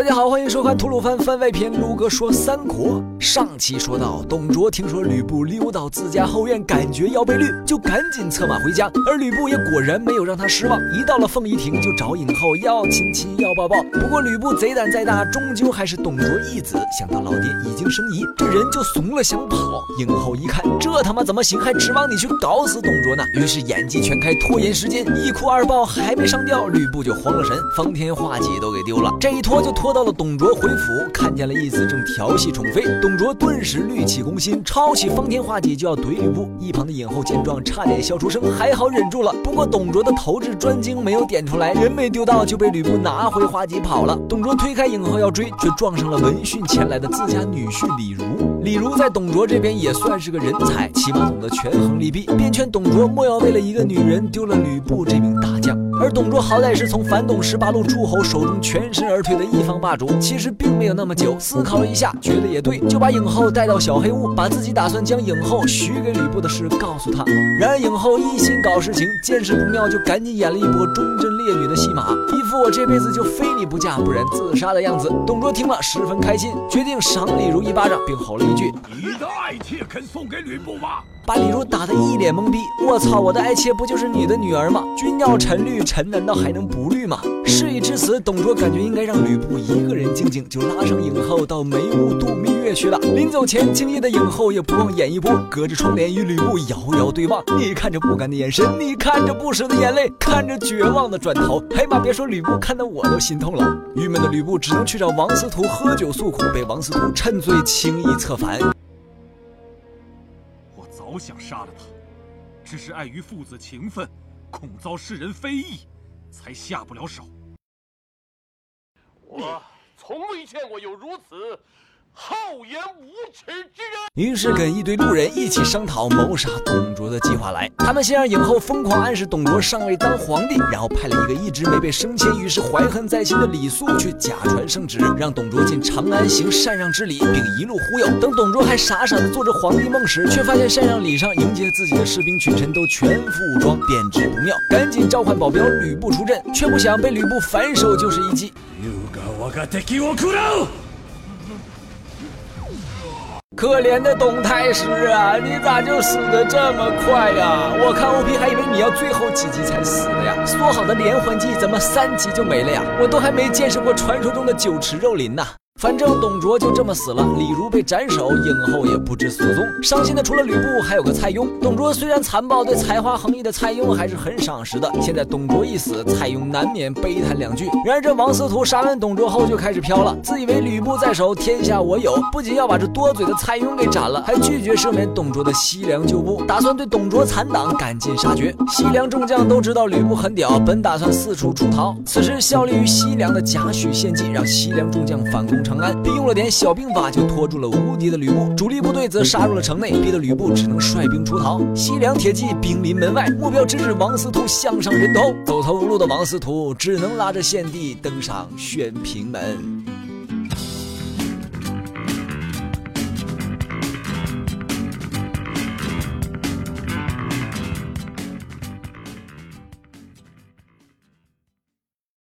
大家好，欢迎收看吐鲁番番外篇。卢哥说三国。上期说到，董卓听说吕布溜到自家后院，感觉要被绿，就赶紧策马回家。而吕布也果然没有让他失望，一到了凤仪亭就找影后要亲亲要抱抱。不过吕布贼胆再大，终究还是董卓义子。想到老爹已经生疑，这人就怂了，想跑。影后一看，这他妈怎么行？还指望你去搞死董卓呢？于是演技全开，拖延时间，一哭二抱还没上吊，吕布就慌了神，方天画戟都给丢了。这一拖就拖到了董卓回府，看见了义子正调戏宠妃，董卓顿时戾气攻心，抄起方天画戟就要怼吕布。一旁的影后见状，差点笑出声，还好忍住了。不过董卓的投掷专精没有点出来，人没丢到就被吕布拿回画戟跑了。董卓推开影后要追，却撞上了闻讯前来的自家女婿李儒。李儒在董卓这边也算是个人才，起码懂得权衡利弊，便劝董卓莫要为了一个女人丢了吕布这名大将。而董卓好歹是从反董十八路诸侯手中全身而退的一方霸主，其实并没有那么久。思考了一下，觉得也对，就把影后带到小黑屋，把自己打算将影后许给吕布的事告诉他。然而影后一心搞事情，见势不妙，就赶紧演了一波忠贞烈女的戏码，一副我这辈子就非你不嫁，不然自杀的样子。董卓听了十分开心，决定赏李儒一巴掌，并吼了一句：“你的爱妾肯送给吕布吗？”把李儒打得一脸懵逼。我操，我的爱妾不就是你的女儿吗？君要臣绿，臣难道还能不绿吗？事已至此，董卓感觉应该让吕布一个人静静，就拉上影后到梅屋度蜜月去了。临走前，敬业的影后也不忘演一波，隔着窗帘与吕布遥遥对望。你看着不甘的眼神，你看着不舍的眼泪，看着绝望的转头。哎妈，别说吕布，看得我都心痛了。郁闷的吕布只能去找王司徒喝酒诉苦，被王司徒趁醉轻易策反。我早想杀了他，只是碍于父子情分，恐遭世人非议，才下不了手。我从未见过有如此。厚颜无耻之人！于是跟一堆路人一起商讨谋杀董卓的计划来。他们先让影后疯狂暗示董卓尚未当皇帝，然后派了一个一直没被升迁，于是怀恨在心的李肃去假传圣旨，让董卓进长安行禅让之礼，并一路忽悠。等董卓还傻傻的做着皇帝梦时，却发现禅让礼上迎接自己的士兵群臣都全副武装，便知不妙，赶紧召唤保镖吕布出阵，却不想被吕布反手就是一击。可怜的董太师啊，你咋就死的这么快呀？我看 OP 还以为你要最后几集才死的呀，说好的连环计怎么三集就没了呀？我都还没见识过传说中的酒池肉林呢。反正董卓就这么死了，李儒被斩首，影后也不知所踪。伤心的除了吕布，还有个蔡邕。董卓虽然残暴，对才华横溢的蔡邕还是很赏识的。现在董卓一死，蔡邕难免悲叹两句。然而这王司徒杀完董卓后就开始飘了，自以为吕布在手，天下我有，不仅要把这多嘴的蔡邕给斩了，还拒绝赦免董卓的西凉旧部，打算对董卓残党赶尽杀绝。西凉众将都知道吕布很屌，本打算四处出逃。此时效力于西凉的贾诩献计，让西凉众将反攻。长安，并用了点小兵法，就拖住了无敌的吕布。主力部队则杀入了城内，逼得吕布只能率兵出逃。西凉铁骑兵临门外，目标直指王司徒项上人头。走投无路的王司徒只能拉着献帝登上宣平门。